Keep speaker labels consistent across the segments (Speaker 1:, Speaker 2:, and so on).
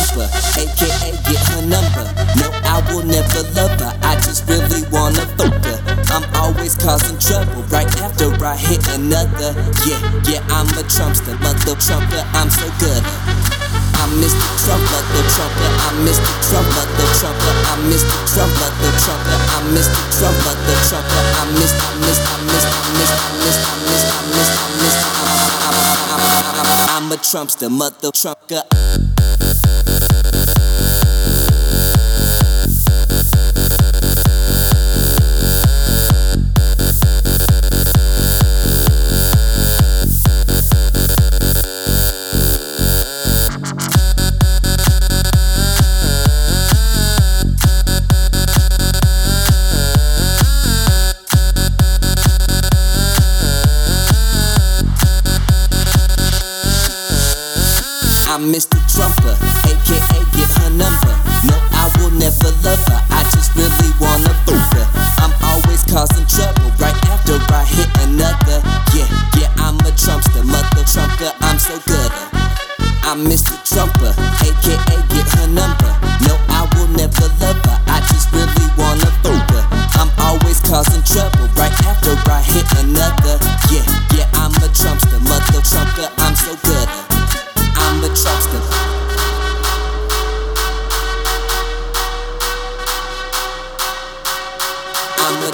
Speaker 1: bumper, aka get her number. No, I will never love her, I just really wanna fuck her. I'm always causing trouble right after I hit another. Yeah, yeah, I'm a Trumpsta, mother Trumper, I'm so good. I'm Mr. Trump, the Trumper, I'm Mr. Trump, the Trumper, I'm Mr. Trump, the Trumper, I'm Mr. Trump, the Trumper, I'm Mr. I missed, I missed, I missed, I missed, I missed, I missed, I missed, I'm a Trumpsta, mother Trumper. I'm Mr. Trumper, aka get her number. No, I will never love her, I just really wanna fuck her. I'm always causing trouble right after I hit another. Yeah, yeah, I'm a Trumpsta, mother Trumper, I'm so good. I'm Mr. Trumper, aka get her number. No, I will never love her, I just really wanna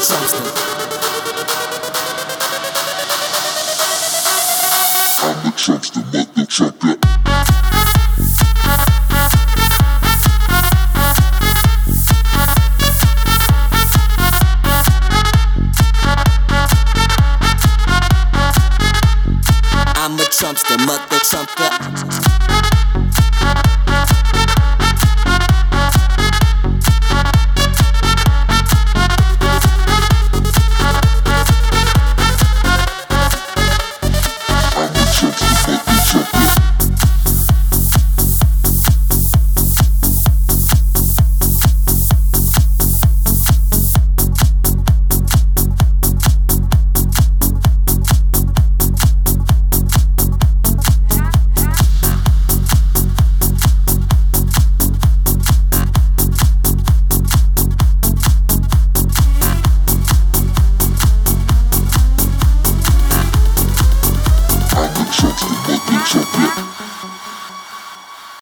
Speaker 1: I'm the truckster, mother
Speaker 2: trucker. Trumpsta, mother Trumpsta.